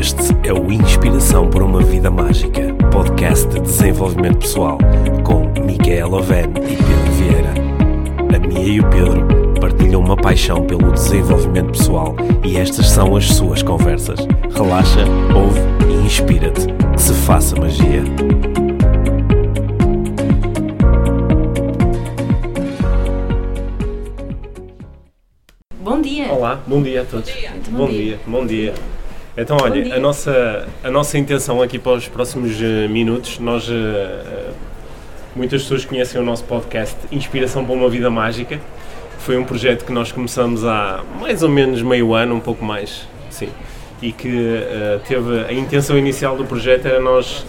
Este é o Inspiração por uma Vida Mágica, podcast de desenvolvimento pessoal, com Micaela Oven e Pedro Vieira. A Mia e o Pedro partilham uma paixão pelo desenvolvimento pessoal e estas são as suas conversas. Relaxa, ouve e inspira-te. Que se faça magia. Bom dia. Olá, bom dia a todos. Muito bom, dia. bom dia. Então, olha, a nossa, a nossa intenção aqui para os próximos eh, minutos, nós, eh, eh, muitas pessoas conhecem o nosso podcast Inspiração para uma Vida Mágica. Foi um projeto que nós começamos há mais ou menos meio ano, um pouco mais, sim. E que eh, teve, a intenção inicial do projeto era nós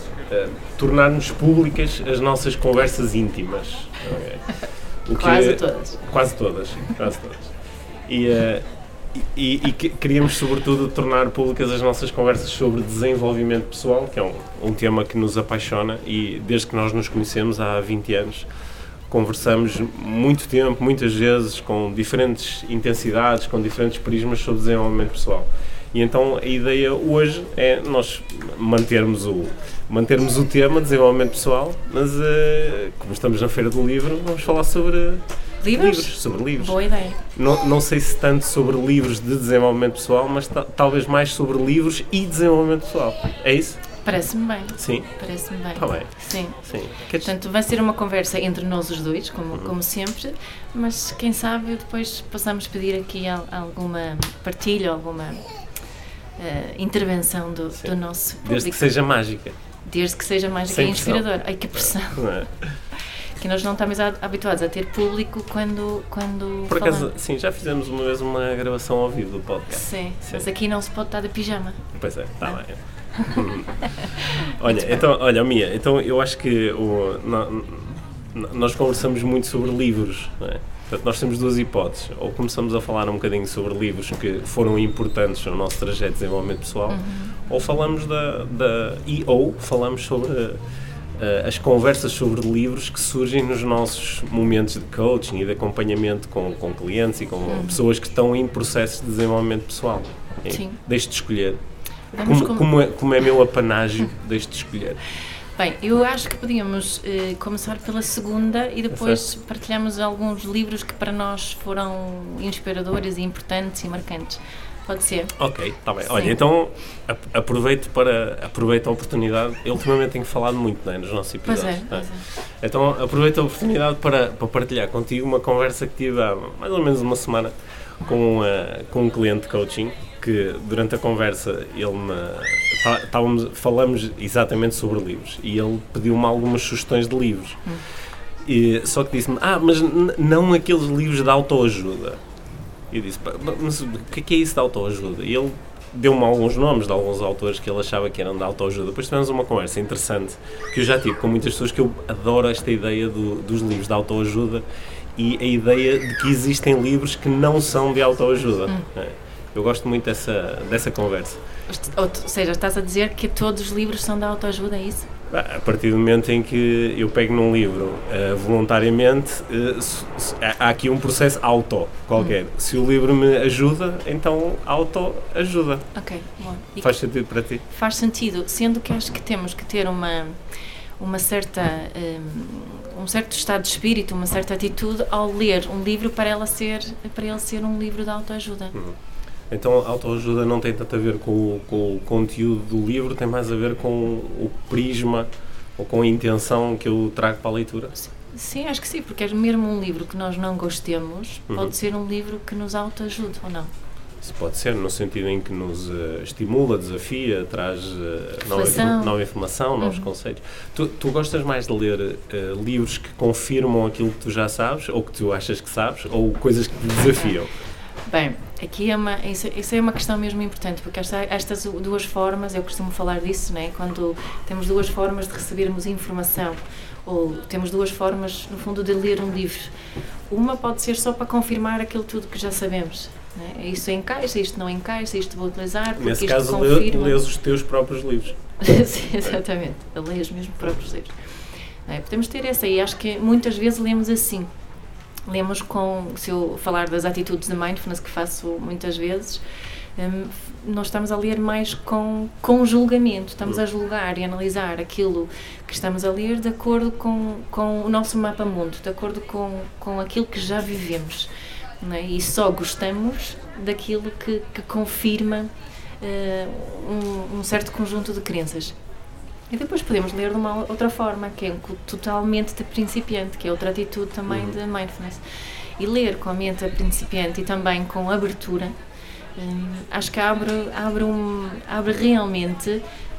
tornarmos públicas as nossas conversas íntimas. ok? O que- Quase todas. Quase todas, quase todas. E, e, e que- queríamos, sobretudo, tornar públicas as nossas conversas sobre desenvolvimento pessoal, que é um, um tema que nos apaixona e desde que nós nos conhecemos há 20 anos conversamos muito tempo, muitas vezes, com diferentes intensidades, com diferentes prismas sobre desenvolvimento pessoal. E então a ideia hoje é nós mantermos o, mantermos o tema desenvolvimento pessoal, mas eh, como estamos na Feira do Livro, vamos falar sobre Livros? sobre livros. Boa ideia. Não, não sei se tanto sobre livros de desenvolvimento pessoal, mas ta- talvez mais sobre livros e desenvolvimento pessoal. É isso? Parece-me bem. Sim, Parece-me bem. está bem. Sim. Sim. Portanto, vai ser uma conversa entre nós os dois, como, Uhum. como sempre, mas quem sabe depois possamos pedir aqui al- alguma partilha, alguma eh, intervenção do, do nosso público. Desde que seja mágica. Desde que seja Sem e inspirador. Ai, que pressão. não é? Que nós não estamos habituados a ter público quando, quando Por acaso, falamos. sim, já fizemos uma vez uma gravação ao vivo do podcast. Sim, Sim. mas aqui não se pode estar de pijama. Pois é, está bem. olha, então, olha, Mia, então eu acho que o, no- no- nós conversamos muito sobre livros, não é? Portanto, nós temos duas hipóteses. Ou começamos a falar um bocadinho sobre livros que foram importantes no nosso trajeto de desenvolvimento pessoal, ou falamos da, da. e ou falamos sobre eh, as conversas sobre livros que surgem nos nossos momentos de coaching e de acompanhamento com, com clientes e com pessoas que estão em processos de desenvolvimento pessoal. Sim. Deixe-te escolher. Vamos Como, com- como, é, como é meu apanágio, deixe-te escolher. Bem, eu acho que podíamos eh, começar pela segunda e depois partilhamos alguns livros que para nós foram inspiradores e importantes e marcantes. Pode ser? Ok, está bem. Sim. Olha, então ap- aproveito para aproveito a oportunidade. Eu ultimamente tenho falado muito né, nos nossos Pois episódios. é, né? pois é. Então aproveito a oportunidade para, para partilhar contigo uma conversa que tive há mais ou menos uma semana com, eh, com um cliente de coaching que durante a conversa ele me tá- falamos exatamente sobre livros e ele pediu-me algumas sugestões de livros. E, só que disse-me, ah, mas não aqueles livros de autoajuda. E eu disse, "Pá, mas o que é que é isso de autoajuda? E ele deu-me alguns nomes de alguns autores que ele achava que eram de autoajuda. Depois tivemos uma conversa interessante que eu já tive com muitas pessoas que eu adoro esta ideia do- dos livros de autoajuda e a ideia de que existem livros que não são de autoajuda. É. Eu gosto muito dessa, dessa conversa. Ou, ou seja, estás a dizer que todos os livros são de autoajuda, é isso? A partir do momento em que eu pego num livro eh, voluntariamente, eh, se- se- há aqui um processo auto qualquer. Se o livro me ajuda, então auto ajuda. Ok, bom. E Faz sentido para ti? faz sentido, sendo que acho que temos que ter uma, uma certa, hum, um certo estado de espírito, uma certa atitude ao ler um livro para, ela ser, para ele ser um livro de autoajuda. Então a autoajuda não tem tanto a ver com o, com o conteúdo do livro, tem mais a ver com o prisma ou com a intenção que eu trago para a leitura. Sim, acho que sim, porque é mesmo um livro que nós não gostemos, Uhum. pode ser um livro que nos autoajude ou não. Isso pode ser no sentido em que nos eh, estimula, desafia, traz eh, nova, nova informação, novos Uhum. conceitos. Tu, tu gostas mais de ler eh, livros que confirmam aquilo que tu já sabes, ou que tu achas que sabes, ou coisas que te desafiam? Bem, aqui é uma, isso, isso é uma questão mesmo importante, porque esta, estas duas formas, eu costumo falar disso, né? quando temos duas formas de recebermos informação, ou temos duas formas, no fundo, de ler um livro. Uma pode ser só para confirmar aquilo tudo que já sabemos. Né? Isto encaixa, isto não encaixa, isto vou utilizar, porque Nesse isto caso, confirma. lês os teus próprios livros. Sim, exatamente. Eu leio os próprios livros. É, podemos ter essa e acho que muitas vezes lemos assim. Lemos com, se eu falar das atitudes de mindfulness que faço muitas vezes, um, nós estamos a ler mais com, com julgamento, estamos a julgar e analisar aquilo que estamos a ler de acordo com, com o nosso mapa mundo, de acordo com, com aquilo que já vivemos. É? E só gostamos daquilo que, que confirma uh, um, um certo conjunto de crenças. E depois podemos ler de uma outra forma, que é totalmente de principiante, que é outra atitude também uhum. de mindfulness. E ler com a mente principiante e também com abertura, hum, acho que abre, abre, um, abre realmente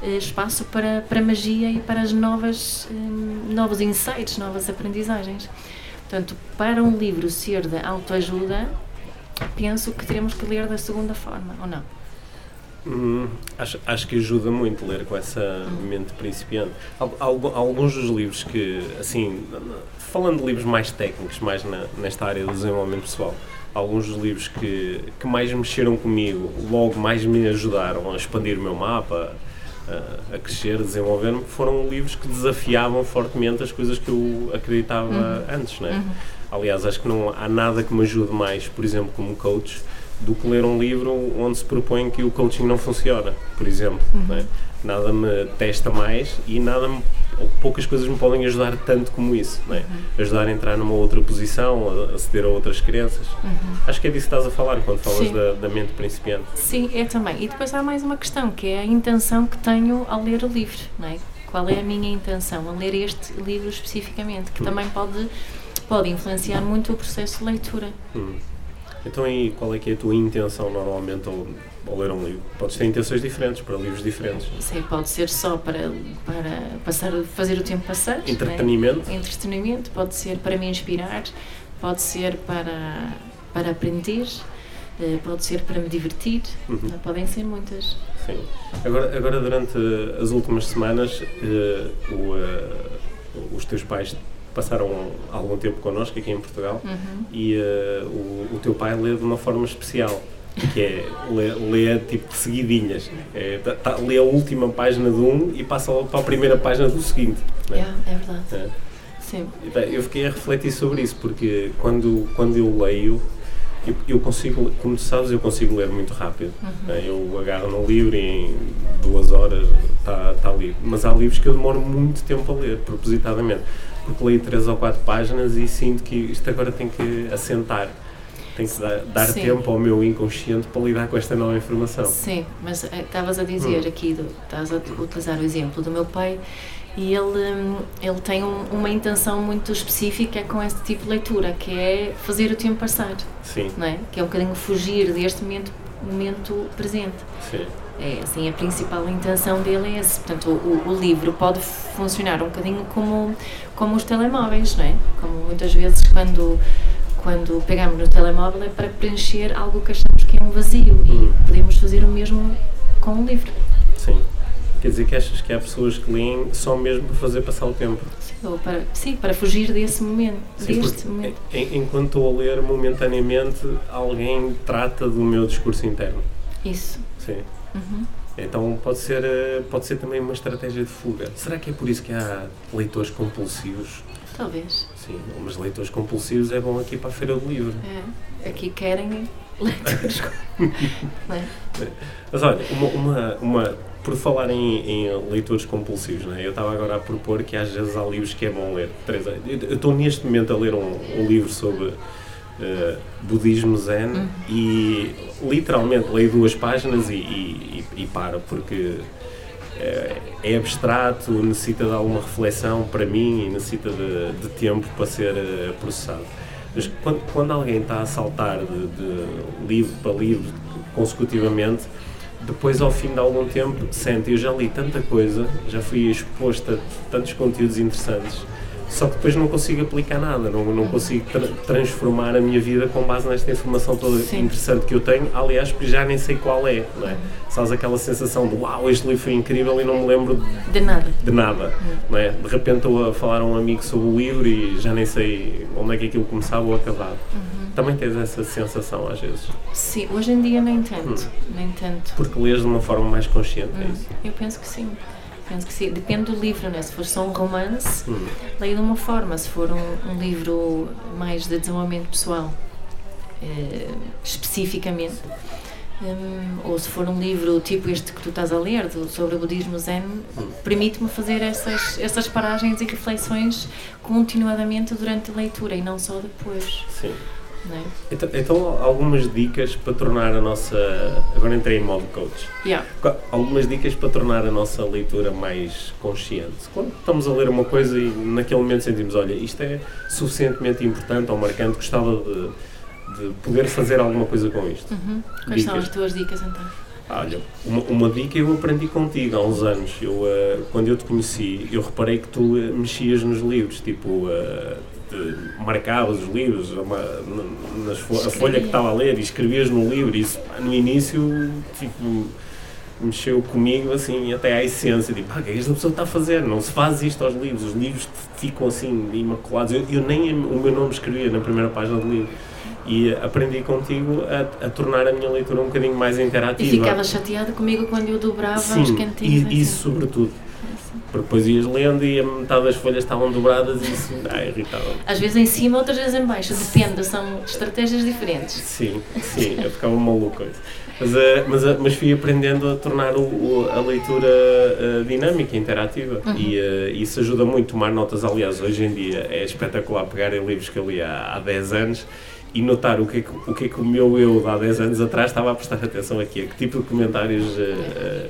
uh, espaço para, para magia e para as novas, um, novos insights, novas aprendizagens. Portanto, para um livro ser de autoajuda, penso que teremos que ler da segunda forma, ou não? Hum, acho, acho que ajuda muito ler com essa mente principiante. Alguns dos livros que, assim, falando de livros mais técnicos, mais na, nesta área do desenvolvimento pessoal, alguns dos livros que, que mais mexeram comigo, logo mais me ajudaram a expandir o meu mapa, a, a crescer, a desenvolver-me, foram livros que desafiavam fortemente as coisas que eu acreditava uhum. antes, né? Uhum. Aliás, acho que não há nada que me ajude mais, por exemplo, como coach, do que ler um livro onde se propõe que o coaching não funciona, por exemplo. Uhum. É? Nada me testa mais e nada me, poucas coisas me podem ajudar tanto como isso. É? Uhum. Ajudar a entrar numa outra posição, a aceder a outras crenças. Uhum. Acho que é disso que estás a falar quando falas da, da, mente principiante. Sim, é também. E depois há mais uma questão, que é a intenção que tenho ao ler o livro. É? Qual é a minha intenção ao ler este livro especificamente, que hum. também pode, pode influenciar muito o processo de leitura. Então, e qual é que é a tua intenção normalmente ao, ao ler um livro? Podes ter intenções diferentes para livros diferentes. Sim, pode ser só para, para passar, fazer o tempo passar. É? Entretenimento. Né? Entretenimento, pode ser para me inspirar, pode ser para, para aprender, eh, pode ser para me divertir, uhum. podem ser muitas. Sim. Agora, agora durante as últimas semanas, uh, o, uh, os teus pais passaram algum tempo connosco aqui em Portugal uhum. e uh, o, o, teu pai lê de uma forma especial que é lê, lê tipo seguidinhas é, tá, tá, lê a última página de um e passa logo para a primeira página do seguinte né? yeah, é verdade é. Sim. eu fiquei a refletir sobre isso porque quando, quando eu leio eu, eu, consigo, como tu sabes, eu consigo ler muito rápido. Uhum. Né? Eu agarro no livro e em duas horas está tá livre. Mas há livros que eu demoro muito tempo a ler, propositadamente porque leio três ou quatro páginas e sinto que isto agora tem que assentar. Tem que dar, dar tempo ao meu inconsciente para lidar com esta nova informação. Sim, mas eh, estavas a dizer hum. aqui, estavas a utilizar o exemplo do meu pai e ele, hum, ele tem um, uma intenção muito específica com este tipo de leitura, que é fazer o tempo passar. Sim. Não é? Que é um bocadinho fugir deste momento, momento presente. Sim. É, assim, a principal intenção dele é esse. Portanto, o, o, livro pode funcionar um bocadinho como, como os telemóveis, não é? Como muitas vezes quando, quando pegamos no telemóvel é para preencher algo que achamos que é um vazio e uhum. podemos fazer o mesmo com o livro. Sim. Quer dizer que achas que há pessoas que leem só mesmo para fazer passar o tempo? Sim, para, sim, para fugir desse momento, sim, deste momento. Enquanto estou a ler, momentaneamente, alguém trata do meu discurso interno. Isso. Sim. Uhum. Então pode ser, eh, pode ser também uma estratégia de fuga. Será que é por isso que há leitores compulsivos? Talvez. Sim, mas leitores compulsivos é bom aqui para a Feira do Livro. É, aqui querem leitores é? Mas olha, uma, uma, uma, por falar em, em leitores compulsivos, não é? eu estava agora a propor que às vezes há livros que é bom ler. Teresa, eu estou neste momento a ler um, um livro sobre uh, budismo zen uhum. e literalmente leio duas páginas e, e, e paro porque uh, é abstrato, necessita de alguma reflexão para mim e necessita de, de tempo para ser uh, processado. Mas quando, quando, alguém está a saltar de, de livro para livro consecutivamente, depois ao fim de algum tempo sente, eu já li tanta coisa, já fui exposto a tantos conteúdos interessantes só que depois não consigo aplicar nada, não, não consigo tra transformar a minha vida com base nesta informação toda Sim. interessante que eu tenho. Aliás, porque já nem sei qual é, não é? Sabes aquela sensação de uau, este livro foi incrível e não me lembro de nada. De nada, não é? De repente estou a falar a um amigo sobre o livro e já nem sei onde é que aquilo começava ou acabava. Uhum. Também tens essa sensação às vezes? Sim, hoje em dia nem tanto, hum. nem tanto. Porque lês de uma forma mais consciente, é hum. é isso? Eu penso que sim penso que sim. Depende do livro, né? Se for só um romance, hum. leio de uma forma. Se for um, um livro mais de desenvolvimento pessoal, eh, especificamente, Um, ou se for um livro tipo este que tu estás a ler, do, sobre o budismo zen, Hum. permite-me fazer essas, essas paragens e reflexões continuadamente durante a leitura e não só depois. Sim. É? Então, então, algumas dicas para tornar a nossa. Agora entrei em modo coach. Yeah. Algumas dicas para tornar a nossa leitura mais consciente. Quando estamos a ler uma coisa e naquele momento sentimos, olha, isto é suficientemente importante ou marcante, gostava de, de poder fazer alguma coisa com isto. Uhum. Quais são Dicas. as tuas dicas então? Olha, uma, uma dica eu aprendi contigo há uns anos. Eu, eh, quando eu te conheci, eu reparei que tu eh, mexias nos livros, tipo, te- marcavas os livros, uma, nas a folha que estava a ler e escrevias no livro. Isso, no início, tipo, mexeu comigo assim até à essência. Tipo, ah, o que é que esta pessoa está a fazer? Não se faz isto aos livros. Os livros ficam assim, imaculados. Eu, eu nem o meu nome escrevia na primeira página do livro. E aprendi contigo a, a tornar a minha leitura um bocadinho mais interativa. E ficavas chateada comigo quando eu dobrava os Sim, cantinhos. e, isso sobretudo. Porque depois ias lendo e a metade das folhas estavam dobradas e isso ah, irritava Às vezes em cima, outras vezes em baixo. Depende, são estratégias diferentes. Sim, sim, eu ficava maluco. Mas, eh, mas, eh, mas fui aprendendo a tornar o, a leitura eh, dinâmica, interativa. Uhum. E isso ajuda muito a tomar notas. Aliás, hoje em dia é espetacular pegar em livros que eu li há, há 10 anos e notar o que, é que, o que é que o meu eu de há 10 anos atrás estava a prestar atenção aqui, a que tipo de comentários eh, eh,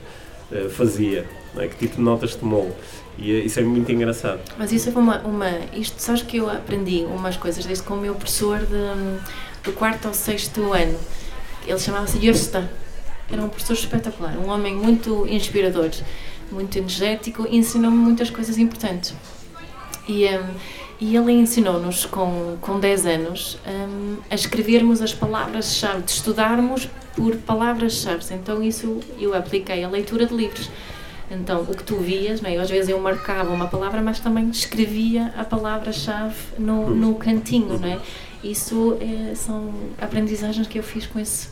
eh, fazia, não é? que tipo de notas tomou. E eh, isso é muito engraçado. Mas isso é uma, uma. Isto, sabes que eu aprendi umas coisas desde com o meu professor de, do quarto ao sexto ano. Ele chamava-se Gösta. Era um professor espetacular, um homem muito inspirador, muito energético e ensinou-me muitas coisas importantes. E, hum, e ele ensinou-nos, com, com 10 anos, hum, a escrevermos as palavras-chave, de estudarmos por palavras-chave. Então, isso eu apliquei à leitura de livros. Então, o que tu vias, não é? às vezes eu marcava uma palavra, mas também escrevia a palavra-chave no, no cantinho, não é? Isso é, são aprendizagens que eu fiz com esse,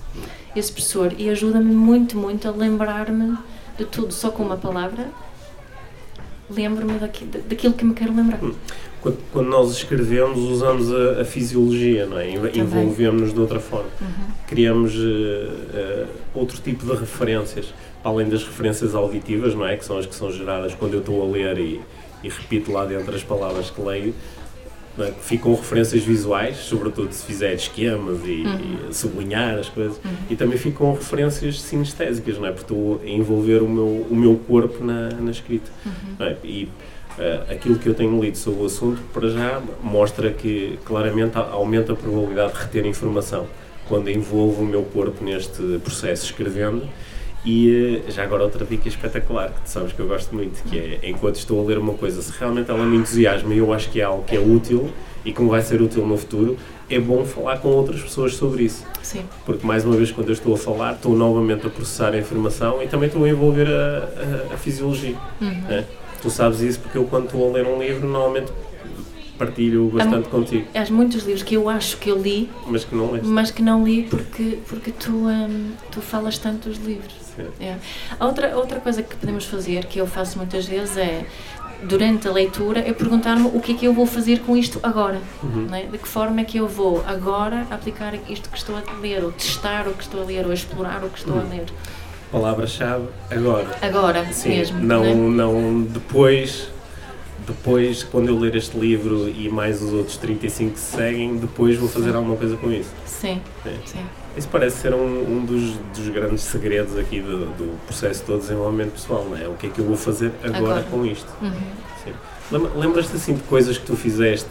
esse professor e ajuda-me muito, muito a lembrar-me de tudo, só com uma palavra. Lembro-me daqui, daquilo que me quero lembrar. Quando, quando nós escrevemos, usamos a, a fisiologia, não é? Env- Envolvemos-nos de outra forma. Uhum. Criamos eh, eh, outro tipo de referências, além das referências auditivas, não é? Que são as que são geradas quando eu estou a ler e, e repito lá dentro as palavras que leio. é? Ficam referências visuais, sobretudo se fizer esquemas e, e sublinhar as coisas, e também ficam referências sinestésicas, não é? Porque estou a envolver o meu, o meu corpo na, na escrita. não é? E eh, aquilo que eu tenho lido sobre o assunto, para já, mostra que claramente aumenta a probabilidade de reter informação quando envolvo o meu corpo neste processo escrevendo. E eh, já agora outra dica espetacular, que tu sabes que eu gosto muito, que é enquanto estou a ler uma coisa, se realmente ela me entusiasma e eu acho que é algo que é útil e que me vai ser útil no futuro, é bom falar com outras pessoas sobre isso. Sim. Porque mais uma vez quando eu estou a falar, estou novamente a processar a informação e também estou a envolver a, a- a fisiologia. Uhum. né? Tu sabes isso porque eu quando estou a ler um livro normalmente partilho bastante contigo, Há muitos livros que eu acho que eu li, mas que não leste. mas que não li porque, porque tu, hum, tu falas tanto dos livros. É. A Outra, outra coisa que podemos fazer, que eu faço muitas vezes, é durante a leitura, é perguntar-me o que é que eu vou fazer com isto agora. Uhum. não é? De que forma é que eu vou agora aplicar isto que estou a ler, ou testar o que estou a ler, ou explorar o que estou a Uhum. ler. Palavra-chave agora. Agora Sim, mesmo. não, é? não depois, depois, quando eu ler este livro e mais os outros 35 que se seguem, depois vou fazer alguma coisa com isso. Sim, Sim. sim. Isso parece ser um, um dos, dos grandes segredos aqui do, do processo todo de desenvolvimento pessoal, não é? O que é que eu vou fazer agora, Agora. com isto? Uhum. Lembras-te assim de coisas que tu fizeste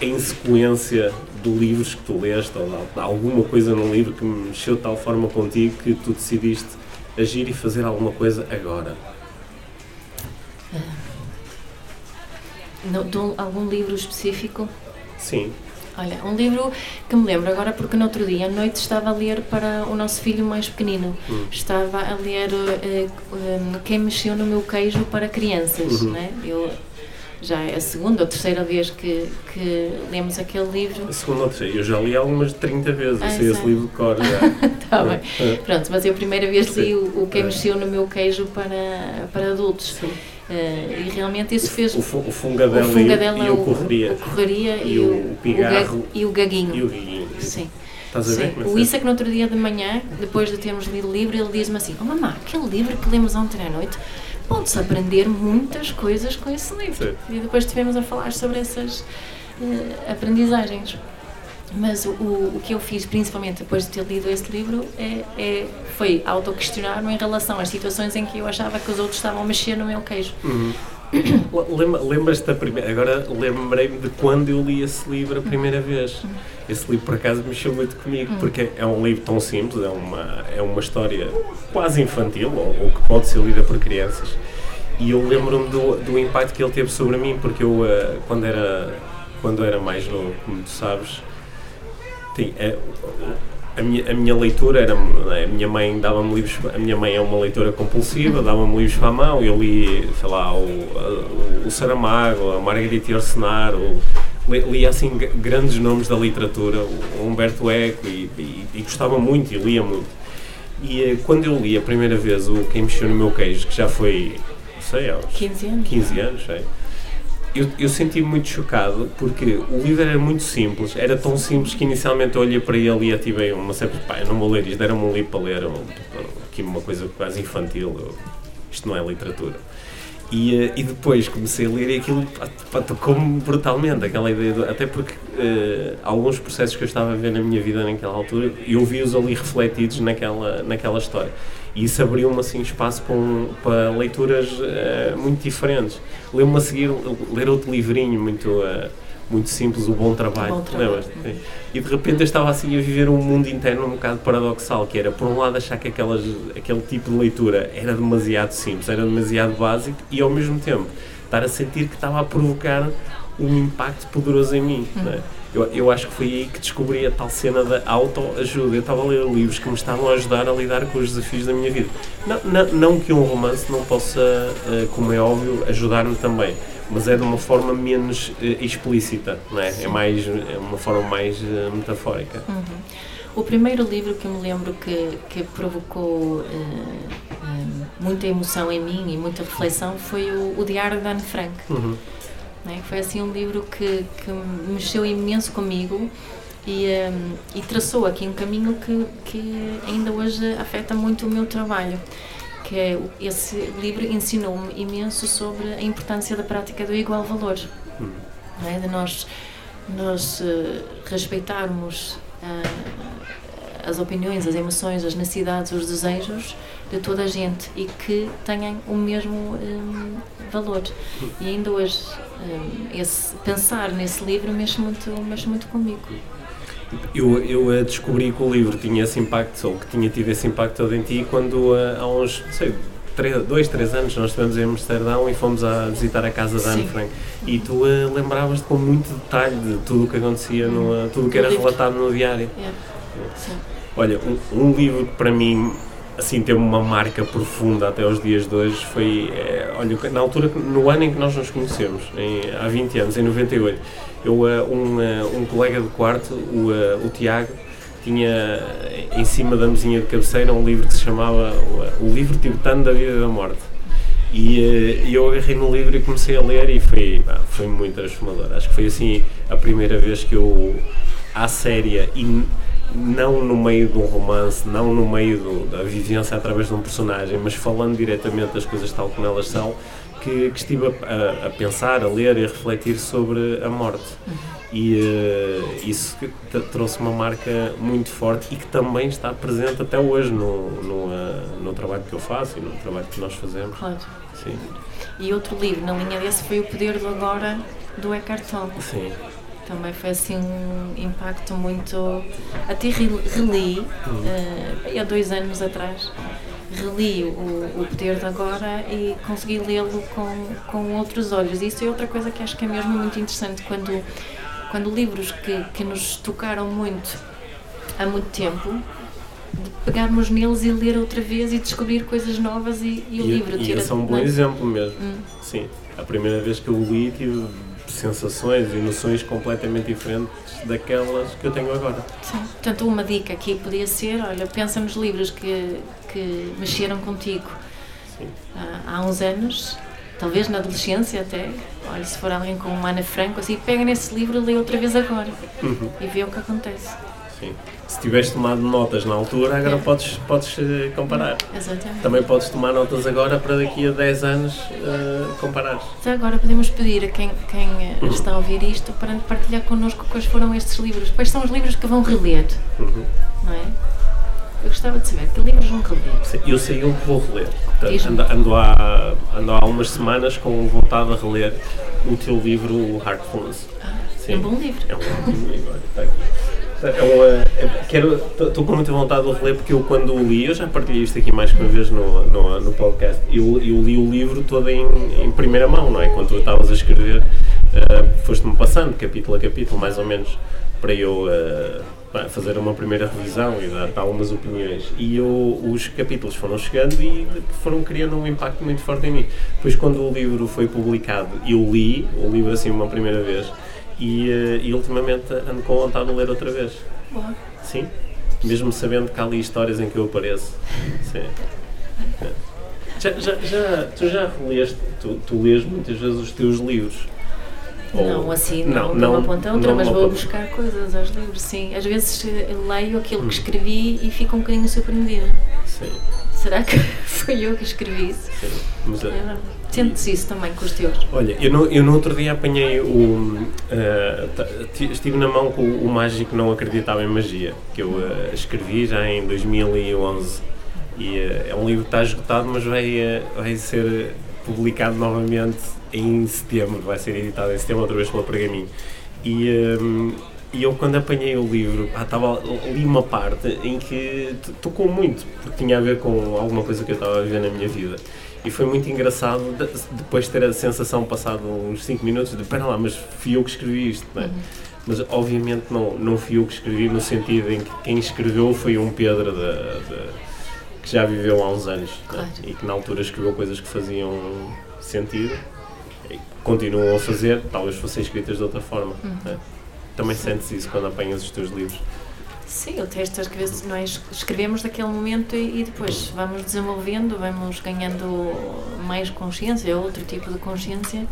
em sequência de livros que tu leste ou de al- de alguma coisa num livro que mexeu de tal forma contigo que tu decidiste agir e fazer alguma coisa agora? No- de um- algum livro específico? Sim. Olha, um livro que me lembro agora porque no outro dia à noite estava a ler para o nosso filho mais pequenino. Hum. Estava a ler eh, eh, Quem Mexeu no Meu Queijo para Crianças. Uhum. Né? Eu, já é a segunda ou terceira vez que, que lemos aquele livro. A segunda ou terceira, eu já li algumas de 30 vezes, eu Ah, sei esse livro de cor já. Tá bem. É. Pronto, mas eu a primeira vez li Sim. o, o Quem É. Mexeu no Meu Queijo para, para adultos. Sim. Eh, e realmente isso fez. O, o fungadela, o fungadela, e, o, e o correria. o correria E o pigarro. ga- e o gaguinho. E o guiguinho. Sim. Estás a ver? Sim, o Isa que no outro dia de manhã, depois de termos lido o livro, ele diz-me assim: Oh mamã, aquele livro que lemos ontem à noite, pode-se aprender muitas coisas com esse livro. Sim. E depois estivemos a falar sobre essas eh, aprendizagens. Mas o, o, que eu fiz, principalmente depois de ter lido esse livro, é, é, foi autoquestionar-me em relação às situações em que eu achava que os outros estavam a mexer no meu queijo. Uhum. Lembra- Lembras-te da primeira. Agora lembrei-me de quando eu li esse livro a primeira vez. Esse livro, por acaso, mexeu muito comigo, porque é um livro tão simples, é uma, é uma história quase infantil, ou, ou que pode ser lida por crianças. E eu lembro-me do, do impacto que ele teve sobre mim, porque eu, eh, quando, era, quando era mais novo, como tu sabes, Sim, é, a, minha, a minha leitura era. A minha mãe dava-me livros. A minha mãe é uma leitora compulsiva, dava-me livros para a mão. Eu li, sei lá, o, a- o Saramago, a Margarita Yourcenar, o, li, li assim grandes nomes da literatura, o Humberto Eco, e, e, e gostava muito e lia muito. E eh, quando eu li a primeira vez o Quem Mexeu no Meu Queijo, que já foi, sei, aos 15 anos. 15 anos, sei. Eu, eu senti-me muito chocado porque o livro era muito simples, era tão simples que inicialmente eu olhei para ele e ativei uma sempre, pá, eu não vou ler isto, deram-me um livro para ler, aqui uma coisa quase infantil, eu- isto não é literatura. E, eh, e depois comecei a ler e aquilo tocou-me brutalmente, aquela ideia, do, até porque eh, alguns processos que eu estava a ver na minha vida naquela altura, eu vi-os ali refletidos naquela, naquela história. E isso abriu-me assim espaço para, um- para leituras eh, muito diferentes. Lembro-me a seguir ler outro livrinho muito, eh, muito simples, O Bom Trabalho. Bom Trabalho. Sim. E de repente eu estava assim a viver um mundo interno um bocado paradoxal, que era por um lado achar que aquelas, aquele tipo de leitura era demasiado simples, era demasiado básico e ao mesmo tempo estar a sentir que estava a provocar um impacto poderoso em mim. não é? Eu, eu acho que foi aí que descobri a tal cena da autoajuda. Eu estava a ler livros que me estavam a ajudar a lidar com os desafios da minha vida. Não, não, não que um romance não possa, eh, como é óbvio, ajudar-me também, mas é de uma forma menos eh, explícita, não é? É, mais, é uma forma mais eh, metafórica. Uhum. O primeiro livro que eu me lembro que, que provocou eh, muita emoção em mim e muita reflexão foi o, o Diário de Anne Frank. Uhum. Né? Foi assim um livro que, que mexeu imenso comigo e, eh, e traçou aqui um caminho que, que ainda hoje afeta muito o meu trabalho. Que é, esse livro ensinou-me imenso sobre a importância da prática do igual valor. Uhum. não é? De nós, nós eh, respeitarmos ah, as opiniões, as emoções, as necessidades, os desejos de toda a gente e que tenham o mesmo hum, valor. E ainda hoje, hum, esse, pensar nesse livro mexe muito, mexe muito comigo. Eu, eu eh, descobri que o livro tinha esse impacto, ou que tinha tido esse impacto todo em ti, quando eh, há uns, sei, três, dois, três anos nós estivemos em Amsterdão e fomos a visitar a casa da Anne. Frank. E tu eh, lembravas-te com muito detalhe de tudo o que acontecia, no, eh, tudo o que era livro. relatado no diário. É. Sim. Olha, um, um livro que para mim assim teve uma marca profunda até aos dias de hoje foi, eh, olha, na altura, no ano em que nós nos conhecemos, em, há 20 anos, em 98, eu, eh, um, eh, um colega de quarto, o, o Tiago, tinha em cima da mesinha de cabeceira um livro que se chamava o, Livro Tibetano da Vida e da Morte. E eh, eu agarrei no livro e comecei a ler e foi, foi muito transformador. Acho que foi assim a primeira vez que eu, à séria, e não no meio de um romance, não no meio do- da vivência através de um personagem, mas falando diretamente das coisas tal como elas são, que, que estive a, a- a pensar, a ler e a refletir sobre a morte. E eh, isso trouxe uma marca muito forte e que também está presente até hoje no, no, eh, no trabalho que eu faço e no trabalho que nós fazemos. Claro. Sim, E outro livro na linha desse foi O Poder do Agora, do Eckhart Tolle. sim. Também foi assim um impacto muito. Até re- reli, eh, há dois anos atrás, reli o, o Poder de Agora e consegui lê-lo com, com outros olhos. Isso é outra coisa que acho que é mesmo muito interessante quando, quando livros que, que nos tocaram muito há muito tempo. De pegarmos neles e ler outra vez e descobrir coisas novas e, e o livro e tira esse é um bom exemplo mesmo. Hum. Sim, a primeira vez que eu li tive sensações e noções completamente diferentes daquelas que eu tenho agora. Sim. Portanto, uma dica aqui podia ser, olha, pensa nos livros que, que mexeram contigo Sim. há, há uns anos, talvez na adolescência até, olha, se for alguém como Ana Franco, assim, pega nesse livro e lê outra vez agora Uhum. e vê o que acontece. Sim. Se tiveste tomado notas na altura, agora É. podes, podes eh, comparar. Exatamente. Também podes tomar notas agora para daqui a 10 anos eh, comparares. Já agora podemos pedir a quem, quem eh, está a ouvir isto para partilhar connosco quais foram estes livros. Quais são os livros que vão reler, Uhum. não é? Eu gostava de saber que livros vão reler. Sim, Eu sei um que vou reler. Ando, ando, há, ando há umas semanas com vontade de reler o teu livro o Heartfulness. É um bom livro. É um ótimo livro, olha, está aqui. Estou com muita vontade de reler porque eu quando o li, eu já partilhei isto aqui mais que uma vez no, no, no podcast, eu, eu li o livro todo em, em primeira mão, não é? Quando tu estavas a escrever, eh, foste-me passando capítulo a capítulo, mais ou menos, para eu pá, fazer uma primeira revisão e dar algumas opiniões. E eu, os capítulos foram chegando e foram criando um impacto muito forte em mim. Depois, quando o livro foi publicado, eu li o livro assim uma primeira vez e, eh, e ultimamente ando com vontade de ler outra vez. Boa. Sim. Mesmo sabendo que há ali histórias em que eu apareço. Sim. É. Já, já, já, tu já releste, tu, tu lês muitas vezes os teus livros? Ou- Não, assim, não, de uma ponta a outra, não mas vou buscar coisas aos livros, sim. Às vezes eh, leio aquilo Hum. que escrevi e fico um bocadinho surpreendida. Sim, Será que fui eu que escrevi isso? sim. Mas, eh, É, Sentes isso também com os teus? Olha, eu no, eu no outro dia apanhei o. ti- estive na mão com o Mágico Não Acreditava em Magia, que eu eh, escrevi já em 2011. E eh, é um livro que está esgotado, mas vai, vai ser publicado novamente em setembro. Vai ser editado em setembro, outra vez pela Pergaminho. E, eh, e eu, quando apanhei o livro, pá, estava li uma parte em que tocou muito, porque tinha a ver com alguma coisa que eu estava a viver na minha vida. E foi muito engraçado de- depois ter a sensação, passado uns 5 minutos, de pera lá, mas fui eu que escrevi isto, não é? Mas obviamente não, não fui eu que escrevi, no sentido em que quem escreveu foi um Pedro de- de- que já viveu há uns anos é? Claro. e que na altura escreveu coisas que faziam sentido e continuam a fazer, talvez fossem escritas de outra forma. não é? Também sentes isso quando apanhas os teus livros. Sim, o texto às vezes nós escrevemos daquele momento e, e depois vamos desenvolvendo, vamos ganhando mais consciência, outro tipo de consciência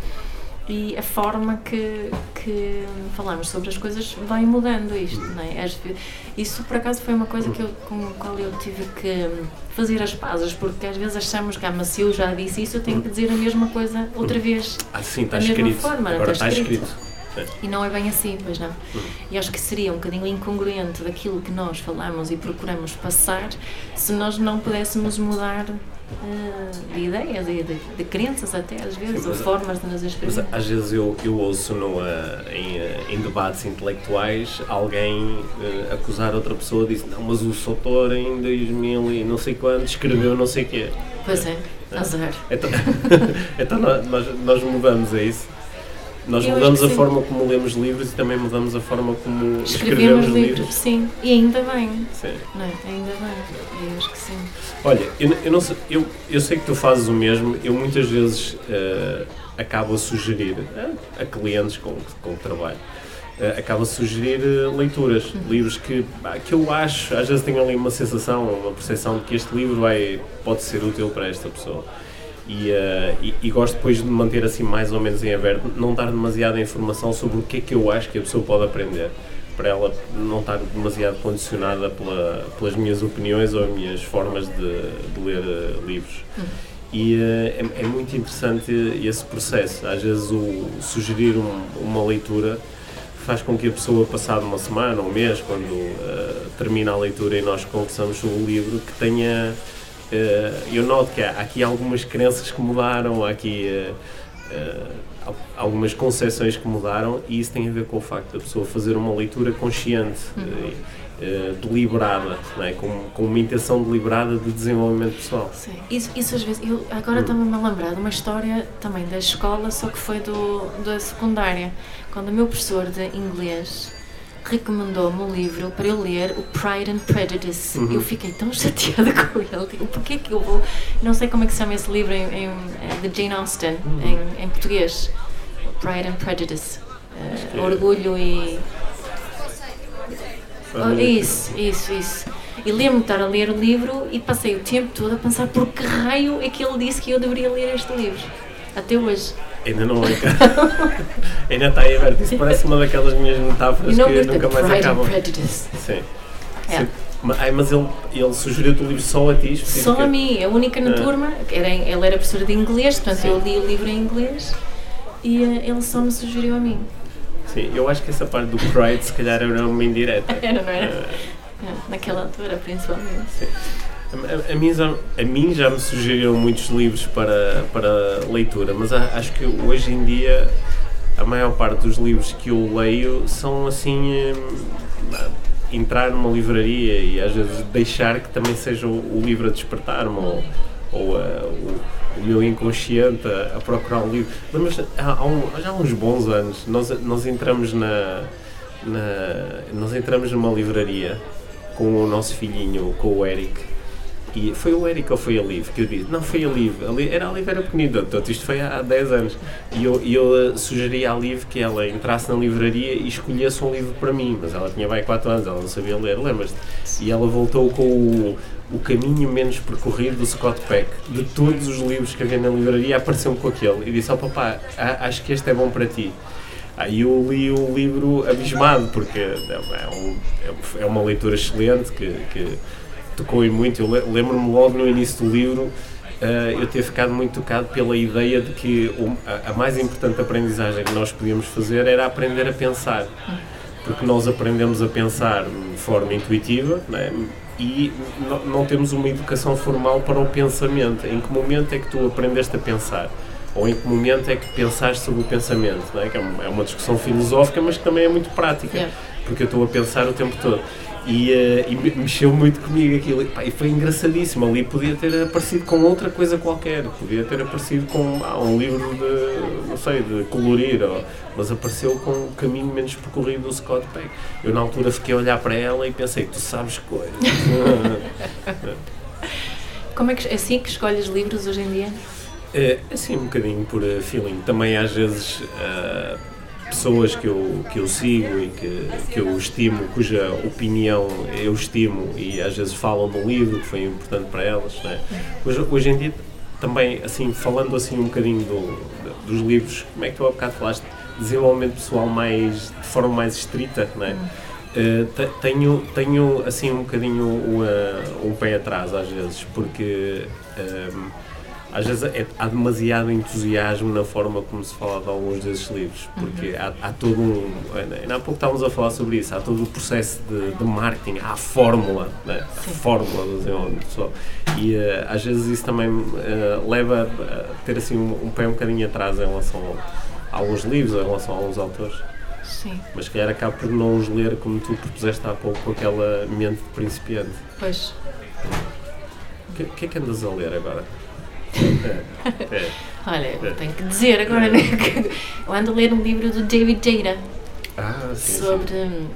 e a forma que, que falamos sobre as coisas vai mudando isto, não é? Isso por acaso foi uma coisa que eu, com a qual eu tive que fazer as pazes, porque às vezes achamos que, ah, mas se eu já disse isso, eu tenho que dizer a mesma coisa outra vez. Ah, sim, está Da mesma escrito. forma, Agora está está escrito. escrito. E não é bem assim, pois não. E acho que seria um bocadinho incongruente daquilo que nós falamos e procuramos passar se nós não pudéssemos mudar eh, de ideias e de, de crenças até às vezes, Sim, ou mas- formas de nos Mas expressar. às vezes eu, eu ouço no, eh, em, eh, em debates intelectuais alguém acusar outra pessoa disso, não, mas o Sotor em 2000 e não sei quando escreveu não sei o quê. Pois é, azar. Então, então nós, nós, nós mudamos, é isso? Nós Eu mudamos a sim. forma como lemos livros e também mudamos a forma como Escrevemos escrevemos livros, livros. sim, e ainda bem, Sim. não é? Ainda bem, eu acho que sim. Olha, eu, eu, não sei, eu, eu sei que tu fazes o mesmo, eu muitas vezes eh, acabo a sugerir eh, a clientes com, com que trabalho, eh, acabo a sugerir eh, leituras, livros que, que eu acho, às vezes tenho ali uma sensação, uma percepção de que este livro vai, pode ser útil para esta pessoa. E, eh, e, e gosto depois de manter assim mais ou menos em aberto, não dar demasiada informação sobre o que é que eu acho que a pessoa pode aprender, para ela não estar demasiado condicionada pela, pelas minhas opiniões ou as minhas formas de, de ler eh, livros. E eh, é, é muito interessante esse processo. Às vezes o sugerir um- uma leitura faz com que a pessoa, passado uma semana, um mês, quando termina a leitura e nós conversamos sobre o livro, que tenha. Eh, eu noto que há aqui algumas crenças que mudaram, há aqui eh, eh, al- algumas concepções que mudaram, e isso tem a ver com o facto da pessoa fazer uma leitura consciente. eh, deliberada, não é? com, com uma intenção deliberada de desenvolvimento pessoal. Sim. Isso, isso às vezes, eu agora estou-me a lembrar de uma história também da escola, só que foi do, da secundária, quando o meu professor de inglês recomendou-me um livro para eu ler, o Pride and Prejudice. Uhum. Eu fiquei tão chateada com ele, digo, porquê que eu vou... Não sei como é que se chama esse livro em, em, eh, de Jane Austen, em, em português. Pride and Prejudice. É- orgulho e... Oh, isso, isso, isso. E lembro-me de estar a ler o livro e passei o tempo todo a pensar por que raio é que ele disse que eu deveria ler este livro. Até hoje. Ainda não é Ainda está aí aberto. Isso parece uma daquelas minhas metáforas que nunca mais acabam. Sim. É. Sim. Mas ele, ele sugeriu-te o livro só a ti? Só a mim, a única na Ah. turma. Era, ele era professor de inglês, portanto Sim. eu li o livro em inglês e eh, ele só me sugeriu a mim. Sim, eu acho que essa parte do Pride se calhar era uma indireta. Era, não era? Ah, É, Naquela altura, principalmente. sim. A, a- a mim já, a mim já me sugeriram muitos livros para, para leitura, mas a- acho que hoje em dia a maior parte dos livros que eu leio são assim. hum, entrar numa livraria e às vezes deixar que também seja o, o livro a despertar-me ou, ou ah, o, o meu inconsciente a, a procurar um livro. Há, há, um- já há uns bons anos nós, nós entramos na, na- nós entramos numa livraria com o nosso filhinho, com o Eric. E foi o Eric ou foi a Liv que eu disse? Não, foi a Liv. A Liv era a Liv era pequenina, portanto isto foi há 10 anos. E eu, eu eh, sugeri à Liv que ela entrasse na livraria e escolhesse um livro para mim, mas ela tinha bem 4 anos, ela não sabia ler, lembras-te? E ela voltou com o, o caminho menos percorrido do Scott Peck. De todos os livros que havia na livraria, apareceu-me com aquele. E disse: Ó papá, a- acho que este é bom para ti. Aí eu li o livro abismado, porque é, é um- é uma leitura excelente que, que tocou em muito. Eu le- lembro-me logo no início do livro eh, eu ter ficado muito tocado pela ideia de que a, mais importante aprendizagem que nós podíamos fazer era aprender a pensar. Porque nós aprendemos a pensar de forma intuitiva né? e não temos uma educação formal para o pensamento. Em que momento é que tu aprendeste a pensar? Ou em que momento é que pensaste sobre o pensamento? não é? Que uma, é uma discussão filosófica, mas que também é muito prática Yeah. porque eu estou a pensar o tempo todo. E, eh, e me- mexeu muito comigo aquilo. E, pá, e foi engraçadíssimo. Ali podia ter aparecido com outra coisa qualquer. Podia ter aparecido com ah, um livro de, não sei, de colorir. Ou, mas apareceu com o caminho menos percorrido do Scott Peck. Eu na altura fiquei a olhar para ela e pensei, tu sabes coisas. Como é que é assim que escolhes livros hoje em dia? É, assim, um bocadinho por eh, feeling. Também às vezes eh, pessoas que eu, que eu sigo e que, que eu estimo, cuja opinião eu estimo e às vezes falam do livro que foi importante para elas. Né? Hoje, hoje em dia, também, assim, falando assim um bocadinho do- dos livros, como é que tu há bocado falaste? Desenvolvimento pessoal mais, de forma mais estrita, né? Eh, te- tenho, tenho assim um bocadinho um, eh, um pé atrás às vezes, porque ehm, às vezes é- há demasiado entusiasmo na forma como se fala de alguns desses livros, porque há, há todo um. Ainda há pouco estávamos a falar sobre isso, há todo o processo de, de marketing, há a fórmula, né? a fórmula do desenvolvimento pessoal. E eh, às vezes isso também eh, leva a ter assim um, um pé um bocadinho atrás em relação a alguns livros, em relação a alguns autores. Sim, Mas se calhar acabo por não os ler como tu propuseste há pouco com aquela mente de principiante. pois. O que, que é que andas a ler agora? É, é. Olha, eu tenho que dizer agora, né? que Eu ando a ler um livro do David Data Ah, sim, sobre hum,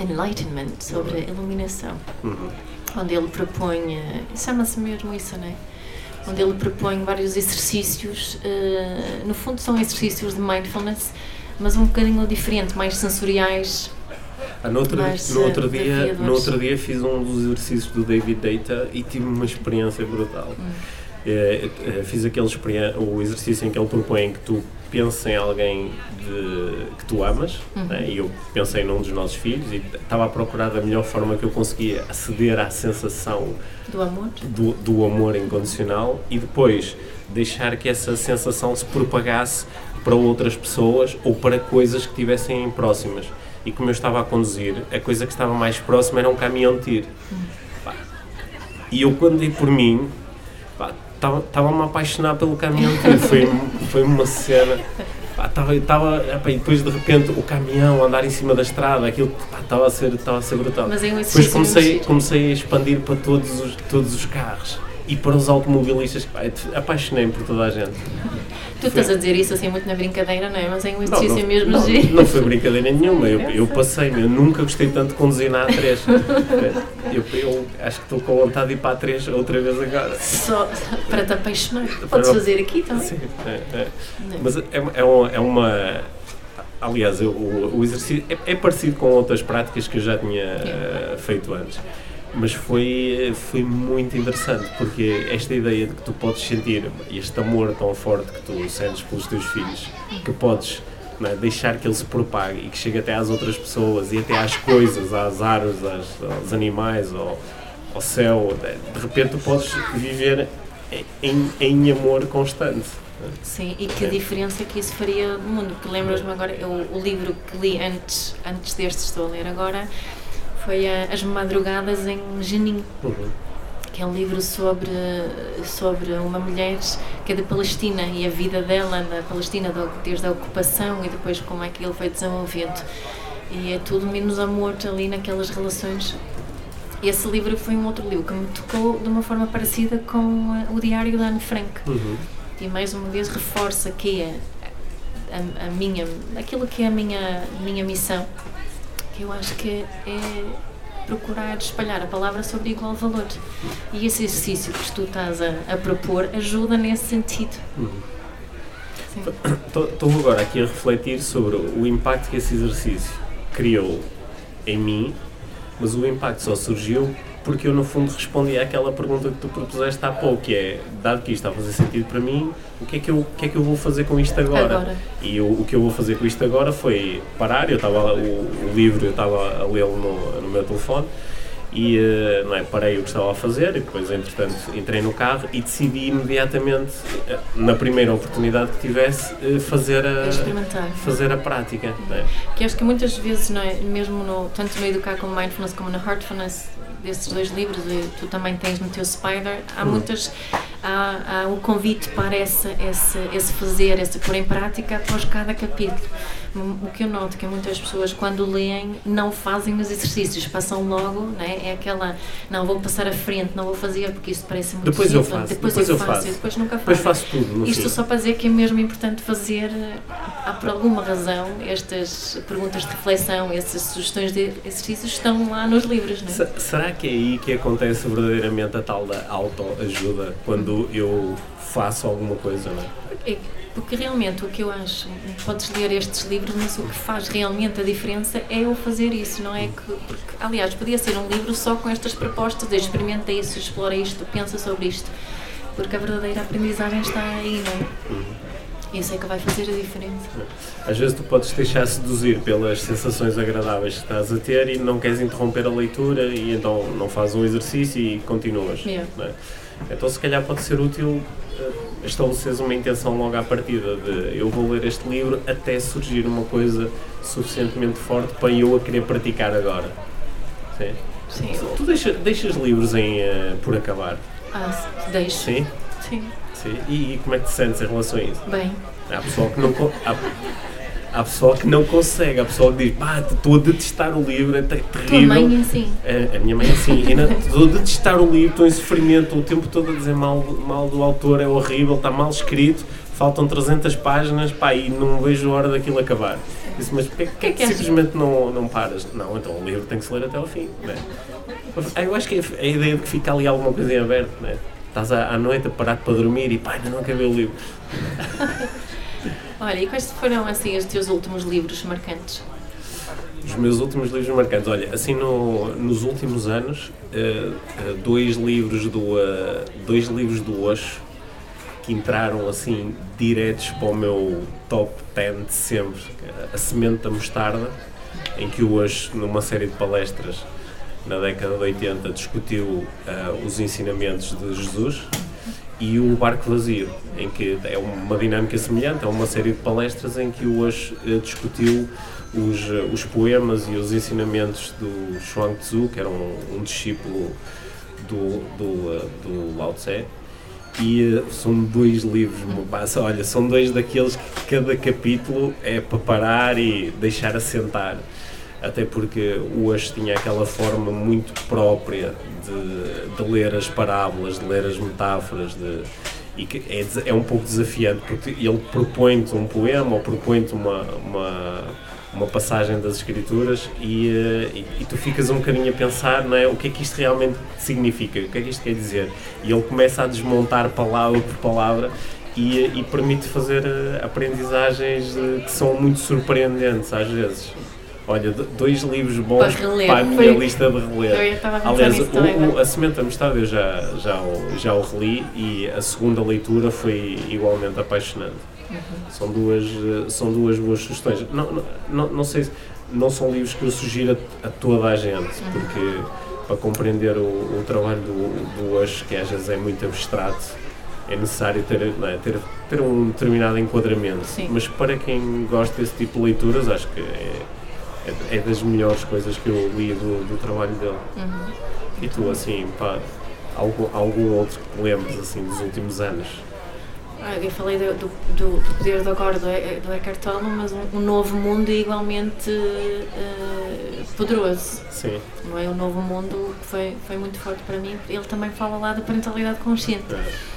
enlightenment, sobre iluminação. sim. Uhum. onde ele propõe, eh, chama-se mesmo isso, não é? Onde ele propõe vários exercícios, eh, no fundo são exercícios de mindfulness, mas um bocadinho diferente, mais sensoriais. Ah, no, outro, no, outro eh, dia, no outro dia fiz um dos exercícios do David Data e tive uma experiência brutal. Hum. Eh, eh, fiz aquele o exercício em que ele propõe que tu penses em alguém de- que tu amas, Uhum. né? e eu pensei num dos nossos filhos e estava a procurar da melhor forma que eu conseguia aceder à sensação Do amor? do, do amor incondicional e depois deixar que essa sensação se propagasse para outras pessoas ou para coisas que estivessem próximas. E como eu estava a conduzir, a coisa que estava mais próxima era um caminhão de tiro. Pá. E eu, quando dei por mim, estava-me a apaixonar pelo caminhão. Foi, foi uma cena. Estava, estava, epá, e depois de repente o caminhão andar em cima da estrada, aquilo pá, estava a ser, estava a ser brutal. Mas é um Depois comecei, comecei a expandir para todos os, todos os carros e para os automobilistas. Apaixonei-me por toda a gente. Tu estás a dizer isso assim muito na brincadeira, não é? Mas é um exercício não, mesmo não, giro. não foi brincadeira nenhuma, eu, eu passei-me, eu nunca gostei tanto de conduzir na A3. Eu, eu acho que estou com vontade de ir para a A3 outra vez agora. Só para te apaixonar. Para- Podes fazer aqui também. Sim, é, é. Não? Mas é, é, uma, é uma- Aliás, o, o exercício é, é parecido com outras práticas que eu já tinha eh, feito antes. Mas foi, foi muito interessante porque esta ideia de que tu podes sentir este amor tão forte que tu sentes pelos teus filhos, que podes é, deixar que ele se propague e que chegue até às outras pessoas e até às coisas, às árvores, às, aos animais, ao, ao céu, de repente tu podes viver em, em amor constante. Sim, e que diferença que isso faria no mundo, porque lembras-me agora, eu, o livro que li antes, antes deste, estou a ler agora, foi a, As Madrugadas em Jenin, uhum. que é um livro sobre, sobre uma mulher que é da Palestina e a vida dela na Palestina, desde a ocupação e depois como é que ele foi desenvolvido. E é tudo menos amor ali naquelas relações. Esse livro foi um outro livro que me tocou de uma forma parecida com eh, o Diário da Anne Frank. Uhum. E mais uma vez reforça que é a, a minha, aquilo que é a minha, minha missão que eu acho que é procurar espalhar a palavra sobre igual valor. E esse exercício que tu estás a, a propor ajuda nesse sentido. Estou uhum. agora aqui a refletir sobre o impacto que esse exercício criou em mim, mas o impacto só surgiu porque eu no fundo respondi àquela pergunta que tu propuseste há pouco, que é, dado que isto está a fazer sentido para mim, o que é que eu, o que é que eu vou fazer com isto agora? agora. E o, o que eu vou fazer com isto agora foi parar, eu estava, o, o livro eu estava a lê-lo no, no meu telefone, e uh, não é, parei o que estava a fazer e depois entretanto entrei no carro e decidi imediatamente uh, na primeira oportunidade que tivesse uh, fazer a fazer a prática é? que acho que muitas vezes não é mesmo no tanto no educar como mindfulness como no heartfulness desses dois livros, e tu também tens no teu Spider, há hum. muitas. Há, há um convite para esse, esse, esse fazer, esse pôr em prática após cada capítulo. O que eu noto é que muitas pessoas, quando leem, não fazem os exercícios, passam logo, né? é aquela, não vou passar à frente, não vou fazer porque isso parece muito depois simples, eu faço, depois, depois eu, faço, faço. depois nunca faço. Depois faço tudo. Isto fim. só para dizer que é mesmo importante fazer, há por alguma razão, estas perguntas de reflexão, essas sugestões de exercícios estão lá nos livros. Não é? Será que é aí que acontece verdadeiramente a tal da autoajuda, quando eu faço alguma coisa? Não é? Porque realmente o que eu acho, podes ler estes livros, mas o que faz realmente a diferença é eu fazer isso, não é que. Porque, aliás, podia ser um livro só com estas propostas experimenta isso, explora isto, pensa sobre isto. Porque a verdadeira aprendizagem está aí, não é? Uhum. Isso é que vai fazer a diferença. Às vezes tu podes deixar seduzir pelas sensações agradáveis que estás a ter e não queres interromper a leitura e então não fazes um exercício e continuas. Yeah. É? Então se calhar pode ser útil estabeleceres uma intenção logo à partida de eu vou ler este livro até surgir uma coisa suficientemente forte para eu a querer praticar agora. Sim? Sim. Tu deixa, deixas livros em, uh, por acabar? Ah, deixo. Sim? Sim. Sim. E, e, como é que te sentes em relação a isso? Bem. Há pessoal que não. Há, há pessoal que não consegue, há pessoal que diz, pá, estou a detestar o livro, é terrível. Tua mãe é assim. A, a minha mãe é assim, estou a detestar o livro, estou em sofrimento o tempo todo a dizer mal, mal do autor, é horrível, está mal escrito, faltam 300 páginas, pá, e não vejo a hora daquilo acabar. Disse, mas porquê que, é que, que simplesmente não, não paras? Não, então o livro tem que se ler até ao fim, né? Eu acho que é a ideia de que fica ali alguma coisa em aberto, né? Estás à, à noite a parar para dormir e pá, ainda não acabei o livro. Olha, e quais foram assim os teus últimos livros marcantes? Os meus últimos livros marcantes, olha, assim no, nos últimos anos, uh, uh, dois livros do uh, dois livros do Osho que entraram assim diretos para o meu top 10 de sempre, a Semente da Mostarda, em que o Osho, numa série de palestras na década de 80, discutiu os ensinamentos de Jesus e o Barco Vazio, em que é uma dinâmica semelhante, é uma série de palestras em que o eh, discutiu os, eh, os poemas e os ensinamentos do Chuang Tzu, que era um, um discípulo do, do, eh, do Lao Tse, e são dois livros, olha, são dois daqueles que cada capítulo é para parar e deixar assentar até porque o Osho tinha aquela forma muito própria de, de ler as parábolas, de ler as metáforas, de, e que é, é um pouco desafiante, porque ele propõe-te um poema ou propõe-te uma, uma, uma passagem das escrituras e, eh, e, e, tu ficas um bocadinho a pensar não é, o que é que isto realmente significa, o que é que isto quer dizer. E ele começa a desmontar palavra por palavra e, e permite fazer eh, aprendizagens eh, que são muito surpreendentes às vezes. Olha, dois livros bons para, reler. para a minha Foi... lista de reler. Aliás, também, o, a Semente da Mostarda eu já, já, o, já o reli e a segunda leitura foi igualmente apaixonante. Uhum. São, duas, são duas boas sugestões. Não, não, não, sei, não são livros que eu sugiro a, a toda a gente, uhum. porque para compreender o, o trabalho do, do Osh, que às vezes é muito abstrato, é necessário ter, é, ter, ter um determinado enquadramento. Sim. Mas para quem gosta desse tipo de leituras, acho que é, é, é das melhores coisas que eu li do, do trabalho dele. Uhum. E tu, assim, pá, algum, algum outro que te lembres, assim, dos últimos anos? Ah, eu falei do, do, do, poder do agora do, do Eckhart Tolle, mas um, um, novo mundo igualmente uh, poderoso. Sim. Não é? O novo mundo foi, foi muito forte para mim. Ele também fala lá da parentalidade consciente. É.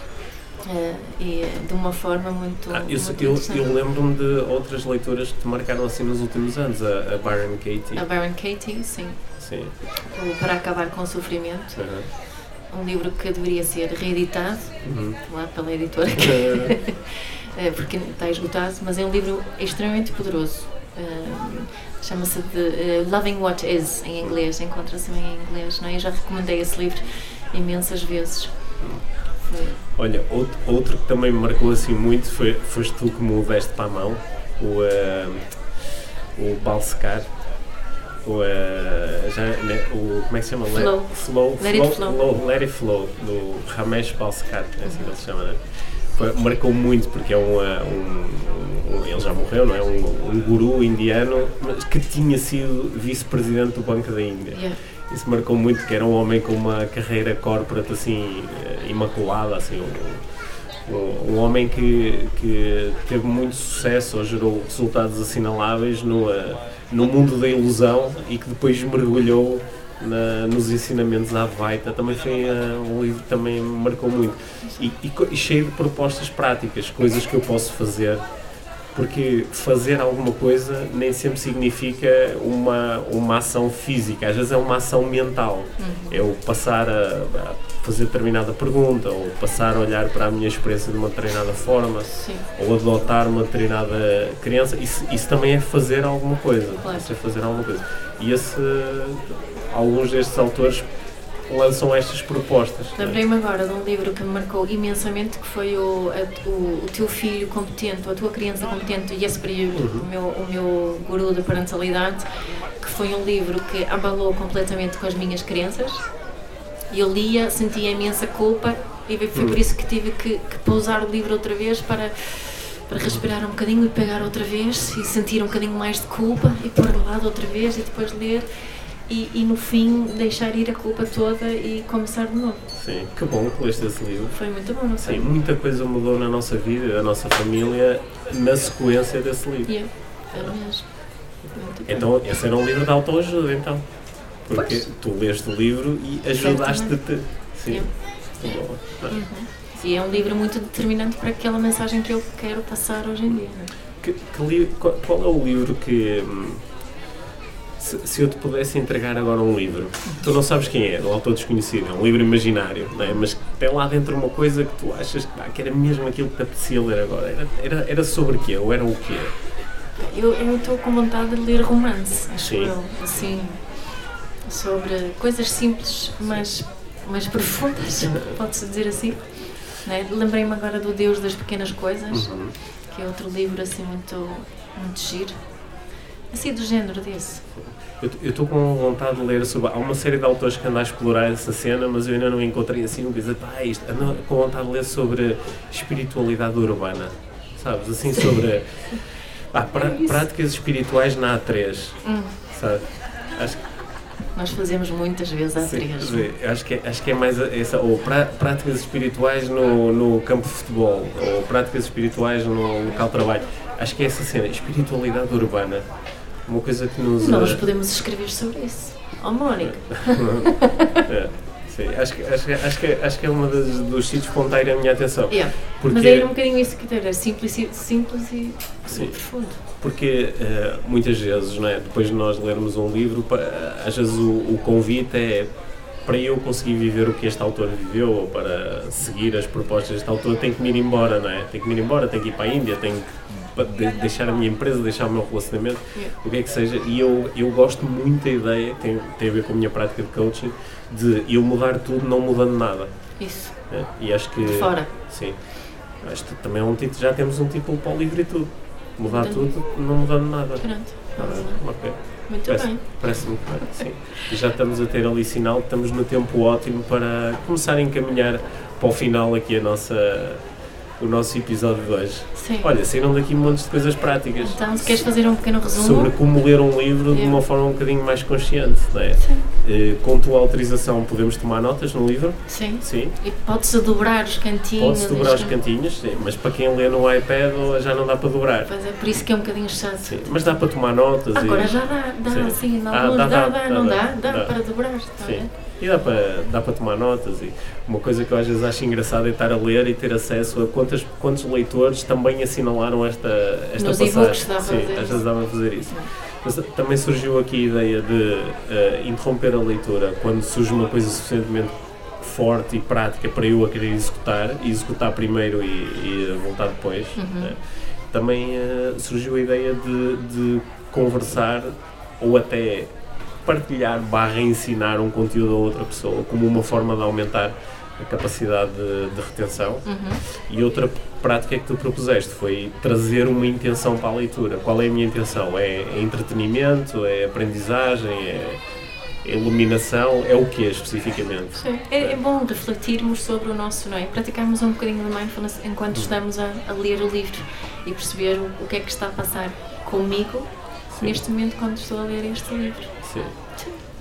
Uh, e de uma forma muito. Ah, eu, muito eu, eu lembro-me de outras leituras que te marcaram assim nos últimos anos, a, a Byron Katie. A Byron Katie, sim. Sim. O Para Acabar com o Sofrimento. Uhum. Um livro que deveria ser reeditado uhum. lá pela editora, é, porque está esgotado, mas é um livro extremamente poderoso. Uh, Chama-se de uh, Loving What Is em inglês, encontra-se em inglês. Não é? Eu já recomendei esse livro imensas vezes. Olha, outro, outro que também me marcou assim muito foi, foste tu que me deste para a mão, o, uh, o Balsecar. O, uh, já, né, o, como é que se chama? Flow. Slow, Let flow, It Flow. flow. Let It Flow, do Ramesh Balsecar, é assim que ele se chama, né? Foi, marcou muito porque é um, um, um, ele já morreu, não é? Um, um guru indiano mas que tinha sido vice-presidente do Banco da Índia. Yeah. Isso marcou muito, que era um homem com uma carreira corporate assim, eh, imaculada, assim, um, um, homem que, que teve muito sucesso ou gerou resultados assinaláveis no, uh, no mundo da ilusão e que depois mergulhou na, nos ensinamentos da Advaita. Também foi uh, um livro que também me marcou muito. E, e, e cheio de propostas práticas, coisas que eu posso fazer porque fazer alguma coisa nem sempre significa uma, uma ação física, às vezes é uma ação mental. Uhum. É o passar a, a, fazer determinada pergunta, ou passar a olhar para a minha experiência de uma determinada forma, Sim. ou adotar uma determinada criança. Isso, isso também é fazer alguma coisa. Claro. Isso é fazer alguma coisa. E esse, alguns destes autores lançam estas propostas. Lembrei-me agora de um livro que me marcou imensamente, que foi o, a, o, o, Teu Filho Competente, A Tua Criança Competente, Yes uhum. o, meu, o meu guru da parentalidade, que foi um livro que abalou completamente com as minhas crenças. Eu lia, sentia imensa culpa, e foi uhum. por isso que tive que, que pousar o livro outra vez para para respirar um bocadinho e pegar outra vez e sentir um bocadinho mais de culpa e pôr de lado outra vez e depois ler e, e, no fim deixar ir a culpa toda e começar de novo. Sim, que bom que leste esse livro. Foi muito bom, não sei? Sim, muita coisa mudou na nossa vida, na nossa família, na sequência desse livro. Yeah, é mesmo. Então, esse era um livro de autoajuda, então. Porque pois. tu leste o livro e ajudaste-te. Sim. Yeah. Muito bom. Uhum. E é um livro muito determinante para aquela mensagem que eu quero passar hoje em dia. É? que, que qual, qual, é o livro que. Hum, se, se, eu te pudesse entregar agora um livro, tu não sabes quem é, um autor desconhecido, é um livro imaginário, não é? mas tem lá dentro uma coisa que tu achas que, ah, que era mesmo aquilo que te apetecia ler agora. Era, era, era sobre quê? Ou era o quê? Eu estou com vontade de ler romance, acho Sim. eu. Assim, sobre coisas simples, mas, mas profundas, pode-se dizer assim. Né? Lembrei-me agora do Deus das Pequenas Coisas, uhum. que é outro livro assim muito, muito giro. Assim do género desse. Eu estou com vontade de ler sobre. Há uma série de autores que andam a explorar essa cena, mas eu ainda não encontrei assim uma coisa. Pá, isto, ando com vontade de ler sobre espiritualidade urbana. Sabes? Assim, sobre. Pra, práticas espirituais na A3. Hum. Sabe? Acho que nós fazemos muitas vezes a. Sim, acho que, é, acho que é mais essa, ou pra, práticas espirituais no, no campo de futebol, ou práticas espirituais no local de trabalho. Acho que é essa cena, espiritualidade urbana. Uma coisa que nos. Nós podemos escrever sobre isso. Oh, Mónica. é, sim, acho que, acho, que, acho, que, acho que é uma das, dos sítios que a minha atenção. Yeah. Porque, Mas era um bocadinho isso que era simples, simples e, sim. profundo. Porque uh, muitas vezes, não é, depois de nós lermos um livro, às vezes o, o convite é para eu conseguir viver o que este autor viveu ou para seguir as propostas deste autor, tenho que me ir embora, não é? Tenho que me ir embora, tenho que ir para a Índia, tenho que de- deixar a minha empresa, deixar o meu relacionamento, Yeah. o que é que seja. E eu, eu gosto muito da ideia, tem, tem a ver com a minha prática de coaching, de eu mudar tudo não mudando nada. Isso. né? E acho que. De fora. Sim. Acho que também é um título, já temos um título para o livro e tudo. Mudar tudo não mudando nada. Pronto. Ah, ok. Muito Parece- bem. Parece muito bem, sim. E já estamos a ter ali sinal, estamos no tempo ótimo para começar a encaminhar para o final aqui a nossa, o nosso episódio de hoje. Sim. Olha, saíram daqui um monte de coisas práticas Então, se queres fazer um pequeno resumo. sobre como ler um livro de uma forma um bocadinho mais consciente. Não é? Sim. Eh, Com tua autorização, podemos tomar notas no livro? Sim. Sim. E pode-se dobrar os cantinhos. Pode-se dobrar os isto- cantinhos, sim, mas para quem lê no iPad já não dá para dobrar. Pois é, por isso que é um bocadinho chato. Sim, mas dá para tomar notas Agora e, já dá, dá Sim. em Ah, dá, dá, dá, dá, dá, não dá, dá, dá, dá. para dobrar, Sim. E dá para, dá para tomar notas. E uma coisa que eu às vezes acho engraçado é estar a ler e ter acesso a quantas, quantos leitores também assinalaram esta, esta Nos passagem. dá Sim, às vezes dá para fazer isso. Mas também surgiu aqui a ideia de eh, interromper a leitura quando surge uma coisa suficientemente forte e prática para eu a querer executar, e executar primeiro e, e voltar depois. Uhum. né? Também eh, surgiu a ideia de, de conversar ou até partilhar barra ensinar um conteúdo a outra pessoa como uma forma de aumentar a capacidade de, de retenção. Uhum. E outra prática que tu propuseste foi trazer uma intenção para a leitura. Qual é a minha intenção? É, é entretenimento? É aprendizagem? É, é iluminação? É o que especificamente? Sim. É, é bom refletirmos sobre o nosso, não é? Praticarmos um bocadinho de mindfulness Uhum. enquanto estamos a, a ler o livro e perceber o, o que é que está a passar comigo Sim. neste momento quando estou a ler este livro. Sim.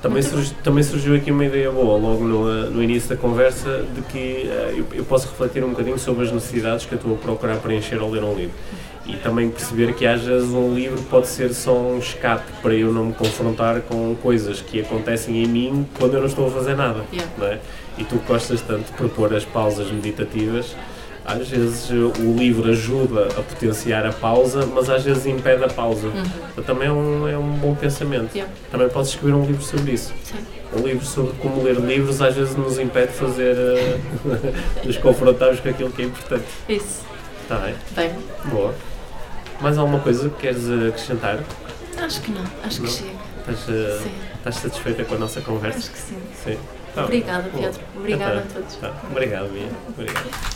Também, também surgiu aqui uma ideia boa, logo no, eh, no início da conversa, de que eh, eu, eu posso refletir um bocadinho sobre as necessidades que eu estou a procurar preencher ao ler um livro. E também perceber que às vezes um livro pode ser só um escape para eu não me confrontar com coisas que acontecem em mim quando eu não estou a fazer nada. Yeah. Não é? E tu gostas tanto de propor as pausas meditativas, às vezes eh, o livro ajuda a potenciar a pausa, mas às vezes impede a pausa. Uhum. Também é um, é um bom pensamento. Yeah. Também podes escrever um livro sobre isso. Sim. Um livro sobre como ler livros às vezes nos impede de fazer, eh, nos confrontarmos com aquilo que é importante. Isso. Está bem? Bem, Boa. Mais alguma coisa que queres eh, acrescentar? acho que não. Acho Não? que chega. Estás, eh, Sim. estás satisfeita com a nossa conversa? Acho que sim. Sim. Tá. Obrigada. Pedro. Obrigada Então, a todos. tá. Obrigado, Bia. Obrigado.